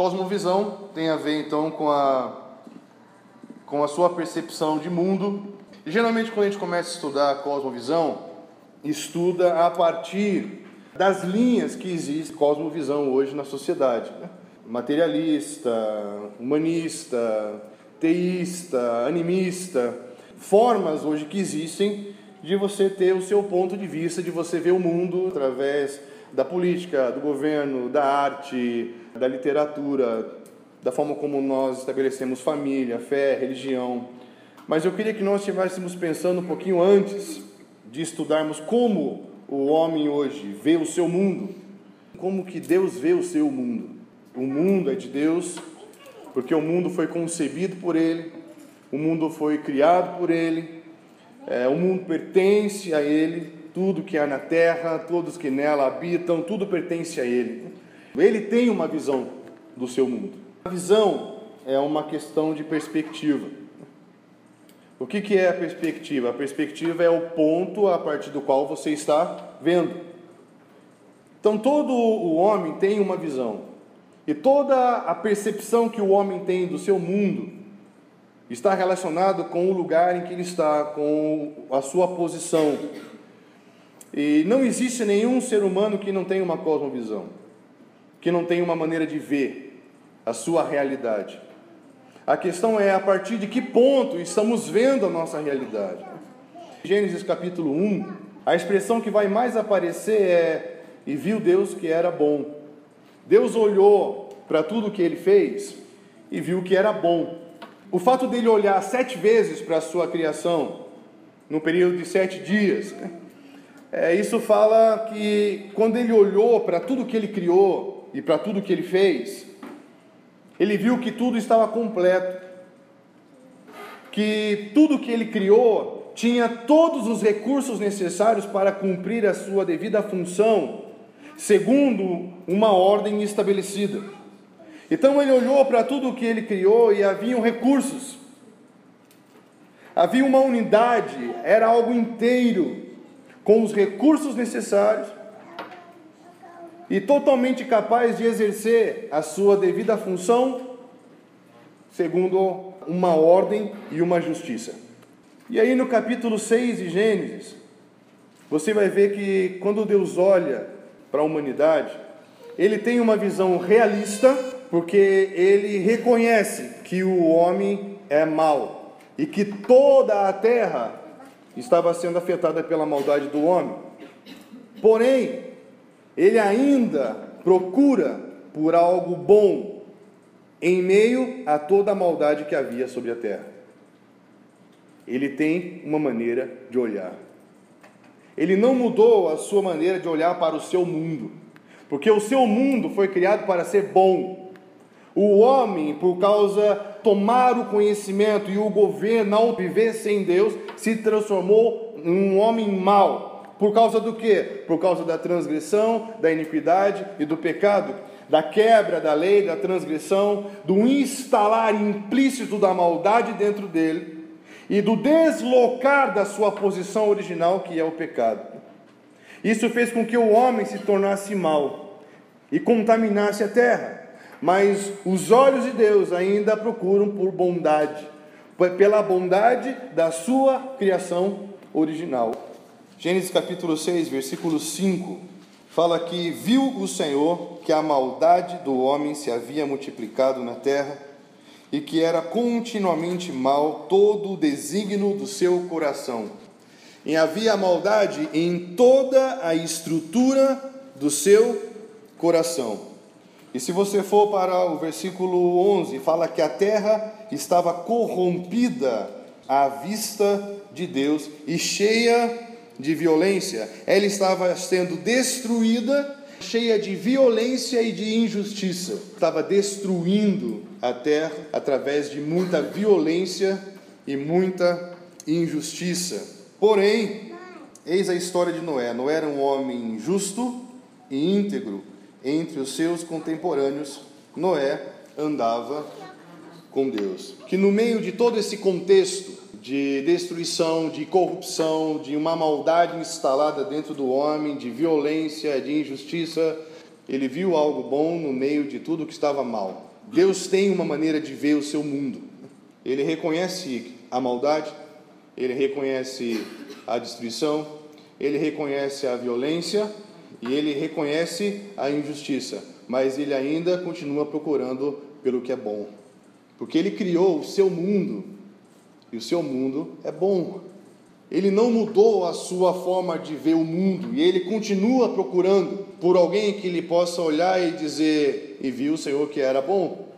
Cosmovisão tem a ver então com a, com a sua percepção de mundo. E, geralmente, quando a gente começa a estudar a cosmovisão, estuda a partir das linhas que existe cosmovisão hoje na sociedade: né? materialista, humanista, teísta, animista, formas hoje que existem de você ter o seu ponto de vista, de você ver o mundo através da política, do governo, da arte, da literatura, da forma como nós estabelecemos família, fé, religião. Mas eu queria que nós estivéssemos pensando um pouquinho antes de estudarmos como o homem hoje vê o seu mundo, como que Deus vê o seu mundo. O mundo é de Deus, porque o mundo foi concebido por Ele, o mundo foi criado por Ele, é, o mundo pertence a Ele, tudo que há na terra, todos que nela habitam, tudo pertence a Ele. Ele tem uma visão do seu mundo. A visão é uma questão de perspectiva. O que, que é a perspectiva? A perspectiva é o ponto a partir do qual você está vendo. Então, todo o homem tem uma visão. E toda a percepção que o homem tem do seu mundo está relacionado com o lugar em que ele está, com a sua posição, e não existe nenhum ser humano que não tenha uma cosmovisão, que não tenha uma maneira de ver a sua realidade. A questão é a partir de que ponto estamos vendo a nossa realidade. Gênesis capítulo 1, a expressão que vai mais aparecer é: E viu Deus que era bom. Deus olhou para tudo que ele fez e viu que era bom. O fato dele olhar sete vezes para a sua criação, no período de sete dias, né? É, isso fala que quando ele olhou para tudo que ele criou e para tudo que ele fez, ele viu que tudo estava completo, que tudo que ele criou tinha todos os recursos necessários para cumprir a sua devida função, segundo uma ordem estabelecida. Então ele olhou para tudo que ele criou e haviam recursos, havia uma unidade, era algo inteiro com os recursos necessários e totalmente capaz de exercer a sua devida função segundo uma ordem e uma justiça. E aí no capítulo 6 de Gênesis, você vai ver que quando Deus olha para a humanidade, ele tem uma visão realista, porque ele reconhece que o homem é mau e que toda a terra estava sendo afetada pela maldade do homem. Porém, ele ainda procura por algo bom em meio a toda a maldade que havia sobre a terra. Ele tem uma maneira de olhar. Ele não mudou a sua maneira de olhar para o seu mundo, porque o seu mundo foi criado para ser bom. O homem, por causa tomar o conhecimento e o governo ao viver sem Deus, se transformou em um homem mau. Por causa do quê? Por causa da transgressão, da iniquidade e do pecado, da quebra da lei, da transgressão, do instalar implícito da maldade dentro dele e do deslocar da sua posição original, que é o pecado. Isso fez com que o homem se tornasse mau e contaminasse a terra mas os olhos de Deus ainda procuram por bondade, pela bondade da sua criação original. Gênesis capítulo 6, versículo 5, fala que viu o Senhor que a maldade do homem se havia multiplicado na terra e que era continuamente mal todo o desígnio do seu coração. E havia maldade em toda a estrutura do seu coração. E se você for para o versículo 11, fala que a terra estava corrompida à vista de Deus e cheia de violência. Ela estava sendo destruída, cheia de violência e de injustiça. Estava destruindo a terra através de muita violência e muita injustiça. Porém, eis a história de Noé. Noé era um homem justo e íntegro entre os seus contemporâneos, Noé andava com Deus. Que no meio de todo esse contexto de destruição, de corrupção, de uma maldade instalada dentro do homem, de violência, de injustiça, Ele viu algo bom no meio de tudo que estava mal. Deus tem uma maneira de ver o seu mundo. Ele reconhece a maldade, ele reconhece a destruição, ele reconhece a violência e ele reconhece a injustiça, mas ele ainda continua procurando pelo que é bom. Porque ele criou o seu mundo e o seu mundo é bom. Ele não mudou a sua forma de ver o mundo e ele continua procurando por alguém que ele possa olhar e dizer: E viu o Senhor que era bom.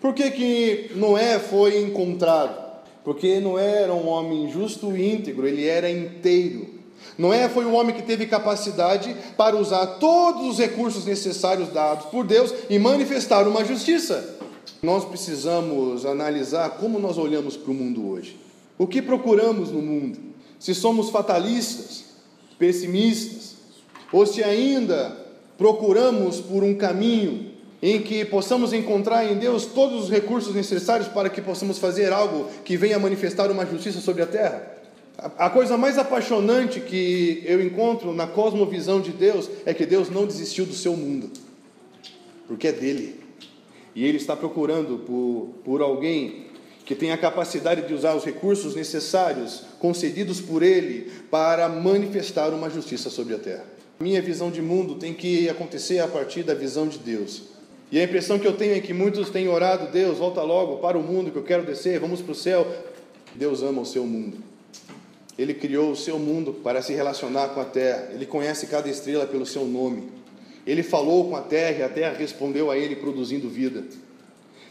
Por que, que Noé foi encontrado? Porque Noé era um homem justo e íntegro, ele era inteiro. Noé foi um homem que teve capacidade para usar todos os recursos necessários dados por Deus e manifestar uma justiça. Nós precisamos analisar como nós olhamos para o mundo hoje. O que procuramos no mundo? Se somos fatalistas, pessimistas, ou se ainda procuramos por um caminho em que possamos encontrar em Deus todos os recursos necessários para que possamos fazer algo que venha manifestar uma justiça sobre a terra. A coisa mais apaixonante que eu encontro na cosmovisão de Deus é que Deus não desistiu do seu mundo, porque é dele. E Ele está procurando por, por alguém que tenha a capacidade de usar os recursos necessários concedidos por Ele para manifestar uma justiça sobre a terra. Minha visão de mundo tem que acontecer a partir da visão de Deus. E a impressão que eu tenho é que muitos têm orado, Deus, volta logo para o mundo que eu quero descer, vamos para o céu. Deus ama o seu mundo. Ele criou o seu mundo para se relacionar com a terra. Ele conhece cada estrela pelo seu nome. Ele falou com a terra e a terra respondeu a ele, produzindo vida.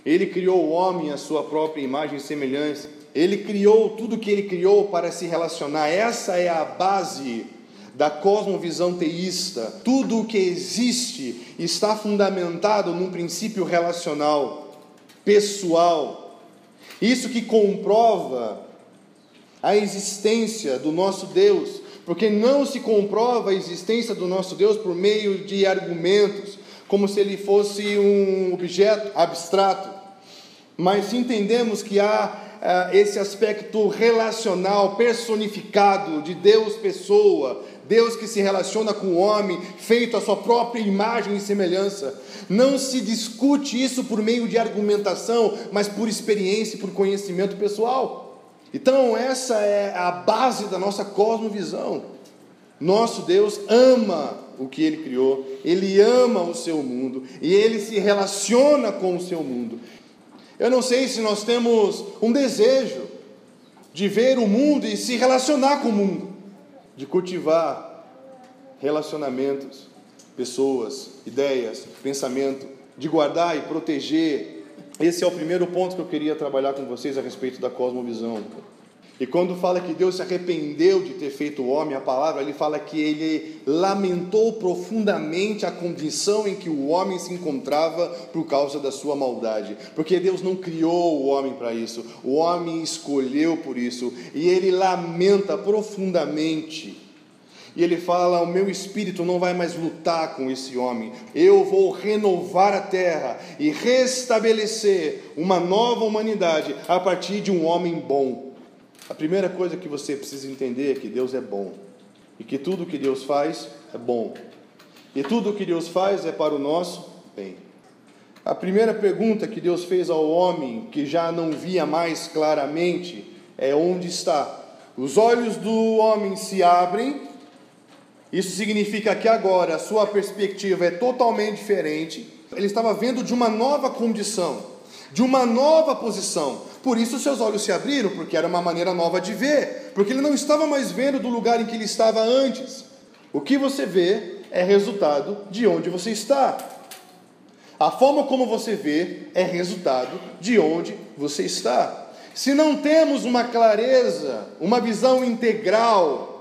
Ele criou o homem à sua própria imagem e semelhança. Ele criou tudo que ele criou para se relacionar. Essa é a base da cosmovisão teísta, tudo o que existe está fundamentado num princípio relacional, pessoal. Isso que comprova a existência do nosso Deus, porque não se comprova a existência do nosso Deus por meio de argumentos, como se ele fosse um objeto abstrato, mas entendemos que há uh, esse aspecto relacional, personificado de Deus pessoa, Deus que se relaciona com o homem, feito a sua própria imagem e semelhança. Não se discute isso por meio de argumentação, mas por experiência e por conhecimento pessoal. Então, essa é a base da nossa cosmovisão. Nosso Deus ama o que ele criou, ele ama o seu mundo e ele se relaciona com o seu mundo. Eu não sei se nós temos um desejo de ver o mundo e se relacionar com o mundo de cultivar relacionamentos, pessoas, ideias, pensamento, de guardar e proteger. Esse é o primeiro ponto que eu queria trabalhar com vocês a respeito da cosmovisão. E quando fala que Deus se arrependeu de ter feito o homem, a palavra ele fala que ele lamentou profundamente a condição em que o homem se encontrava por causa da sua maldade. Porque Deus não criou o homem para isso, o homem escolheu por isso, e ele lamenta profundamente. E ele fala: O meu espírito não vai mais lutar com esse homem. Eu vou renovar a terra e restabelecer uma nova humanidade a partir de um homem bom. A primeira coisa que você precisa entender é que Deus é bom e que tudo que Deus faz é bom. E tudo que Deus faz é para o nosso bem. A primeira pergunta que Deus fez ao homem que já não via mais claramente é onde está. Os olhos do homem se abrem. Isso significa que agora a sua perspectiva é totalmente diferente. Ele estava vendo de uma nova condição, de uma nova posição. Por isso seus olhos se abriram, porque era uma maneira nova de ver, porque ele não estava mais vendo do lugar em que ele estava antes. O que você vê é resultado de onde você está. A forma como você vê é resultado de onde você está. Se não temos uma clareza, uma visão integral,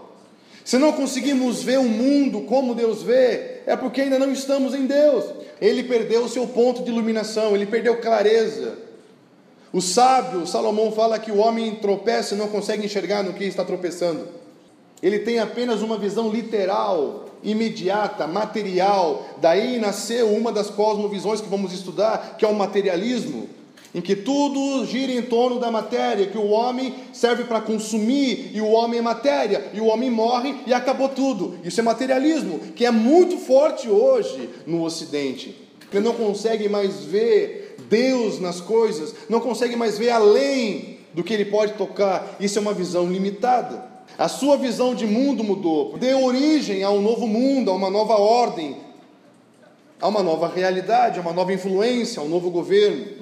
se não conseguimos ver o mundo como Deus vê, é porque ainda não estamos em Deus. Ele perdeu o seu ponto de iluminação, ele perdeu clareza. O sábio, Salomão fala que o homem tropeça e não consegue enxergar no que está tropeçando. Ele tem apenas uma visão literal, imediata, material. Daí nasceu uma das cosmovisões que vamos estudar, que é o materialismo. Em que tudo gira em torno da matéria, que o homem serve para consumir e o homem é matéria, e o homem morre e acabou tudo. Isso é materialismo, que é muito forte hoje no Ocidente, que não consegue mais ver Deus nas coisas, não consegue mais ver além do que ele pode tocar. Isso é uma visão limitada. A sua visão de mundo mudou, deu origem a um novo mundo, a uma nova ordem, a uma nova realidade, a uma nova influência, a um novo governo.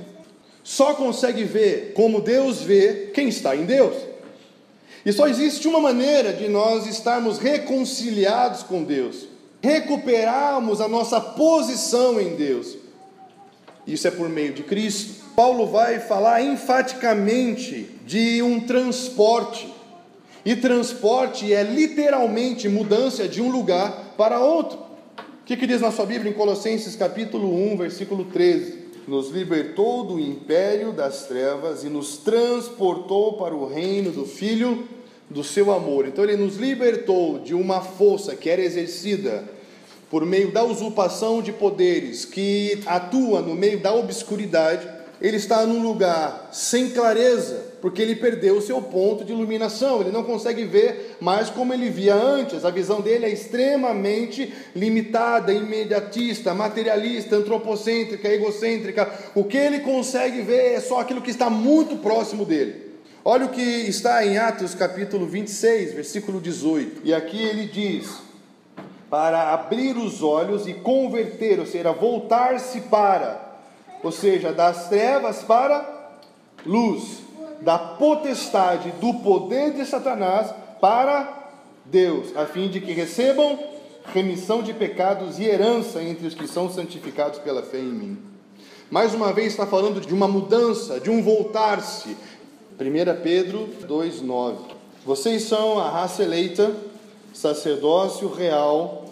Só consegue ver como Deus vê quem está em Deus. E só existe uma maneira de nós estarmos reconciliados com Deus, recuperarmos a nossa posição em Deus. Isso é por meio de Cristo. Paulo vai falar enfaticamente de um transporte. E transporte é literalmente mudança de um lugar para outro. O que, que diz na sua Bíblia em Colossenses capítulo 1, versículo 13? Nos libertou do império das trevas e nos transportou para o reino do Filho do seu amor. Então ele nos libertou de uma força que era exercida por meio da usurpação de poderes, que atua no meio da obscuridade. Ele está num lugar sem clareza, porque ele perdeu o seu ponto de iluminação, ele não consegue ver mais como ele via antes, a visão dele é extremamente limitada, imediatista, materialista, antropocêntrica, egocêntrica. O que ele consegue ver é só aquilo que está muito próximo dele. Olha o que está em Atos capítulo 26, versículo 18. E aqui ele diz: para abrir os olhos e converter, ou seja, voltar-se para, ou seja, das trevas para luz da potestade do poder de Satanás para Deus, a fim de que recebam remissão de pecados e herança entre os que são santificados pela fé em mim. Mais uma vez está falando de uma mudança, de um voltar-se. 1 Pedro 2,9. Vocês são a raça eleita, sacerdócio real,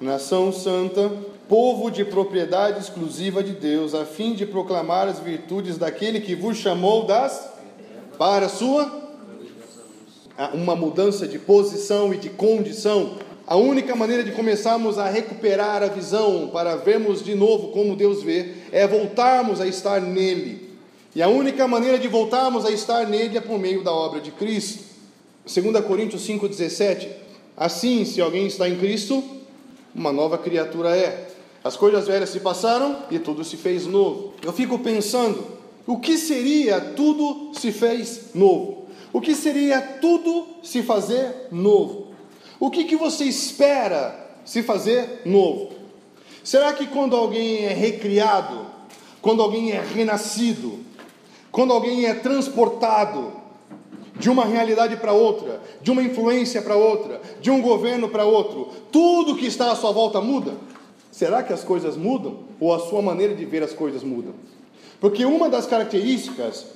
nação santa, povo de propriedade exclusiva de Deus, a fim de proclamar as virtudes daquele que vos chamou das para a sua uma mudança de posição e de condição. A única maneira de começarmos a recuperar a visão para vermos de novo como Deus vê é voltarmos a estar nele. E a única maneira de voltarmos a estar nele é por meio da obra de Cristo. 2 Coríntios 5,17 Assim, se alguém está em Cristo, uma nova criatura é. As coisas velhas se passaram e tudo se fez novo. Eu fico pensando, o que seria tudo se fez novo? O que seria tudo se fazer novo? O que, que você espera se fazer novo? Será que quando alguém é recriado, quando alguém é renascido, quando alguém é transportado de uma realidade para outra, de uma influência para outra, de um governo para outro, tudo que está à sua volta muda? Será que as coisas mudam? Ou a sua maneira de ver as coisas mudam? Porque uma das características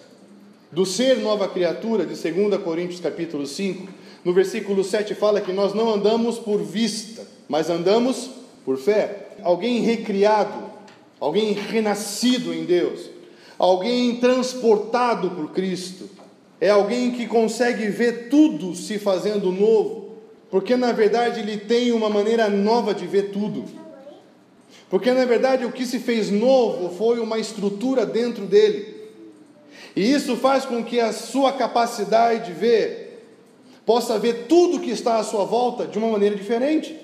do ser nova criatura, de 2 Coríntios capítulo 5, no versículo 7 fala que nós não andamos por vista, mas andamos por fé. Alguém recriado, alguém renascido em Deus, alguém transportado por Cristo, é alguém que consegue ver tudo se fazendo novo, porque na verdade ele tem uma maneira nova de ver tudo. Porque na verdade o que se fez novo foi uma estrutura dentro dele. E isso faz com que a sua capacidade de ver possa ver tudo que está à sua volta de uma maneira diferente.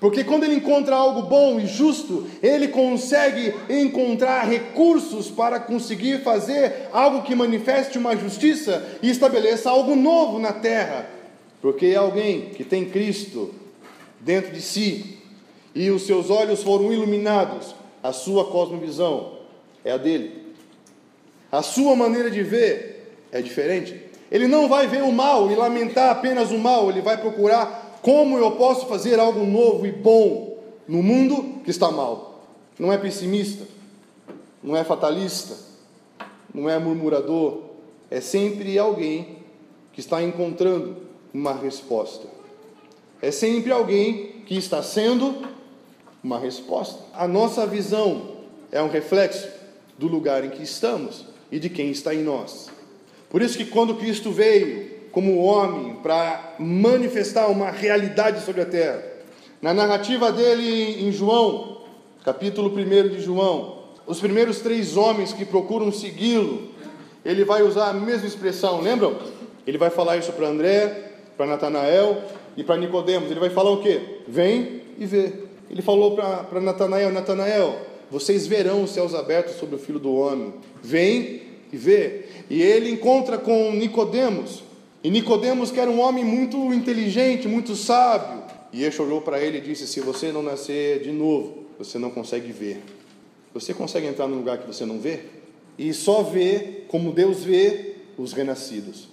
Porque quando ele encontra algo bom e justo, ele consegue encontrar recursos para conseguir fazer algo que manifeste uma justiça e estabeleça algo novo na terra. Porque é alguém que tem Cristo dentro de si, e os seus olhos foram iluminados, a sua cosmovisão é a dele. A sua maneira de ver é diferente. Ele não vai ver o mal e lamentar apenas o mal, ele vai procurar como eu posso fazer algo novo e bom no mundo que está mal. Não é pessimista, não é fatalista, não é murmurador, é sempre alguém que está encontrando uma resposta. É sempre alguém que está sendo uma resposta. A nossa visão é um reflexo do lugar em que estamos e de quem está em nós. Por isso que quando Cristo veio como homem para manifestar uma realidade sobre a terra, na narrativa dele em João, capítulo 1 de João, os primeiros três homens que procuram segui-lo, ele vai usar a mesma expressão, lembram? Ele vai falar isso para André, para Natanael e para Nicodemos. Ele vai falar o quê? Vem e vê. Ele falou para Natanael, Natanael, vocês verão os céus abertos sobre o Filho do Homem. Vem e vê. E ele encontra com Nicodemos. E Nicodemos que era um homem muito inteligente, muito sábio. E Yeshua olhou para ele e disse: Se você não nascer de novo, você não consegue ver. Você consegue entrar num lugar que você não vê? E só vê como Deus vê os renascidos.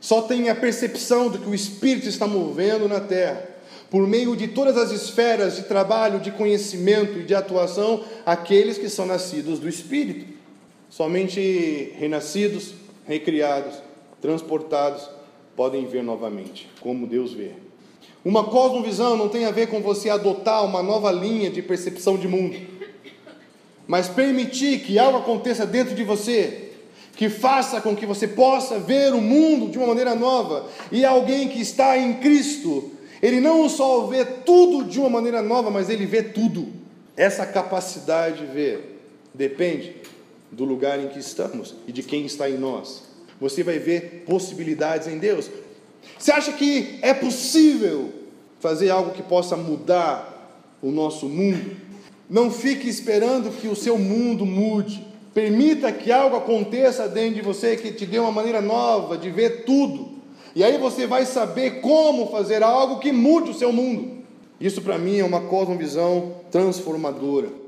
Só tem a percepção de que o Espírito está movendo na terra, por meio de todas as esferas de trabalho, de conhecimento e de atuação, aqueles que são nascidos do Espírito. Somente renascidos, recriados, transportados, podem ver novamente, como Deus vê. Uma cosmovisão não tem a ver com você adotar uma nova linha de percepção de mundo mas permitir que algo aconteça dentro de você, que faça com que você possa ver o mundo de uma maneira nova, e alguém que está em Cristo, ele não só vê tudo de uma maneira nova, mas ele vê tudo. Essa capacidade de ver depende do lugar em que estamos e de quem está em nós. Você vai ver possibilidades em Deus. Você acha que é possível fazer algo que possa mudar o nosso mundo? Não fique esperando que o seu mundo mude. Permita que algo aconteça dentro de você que te dê uma maneira nova de ver tudo. E aí você vai saber como fazer algo que mude o seu mundo. Isso para mim é uma cosmovisão transformadora.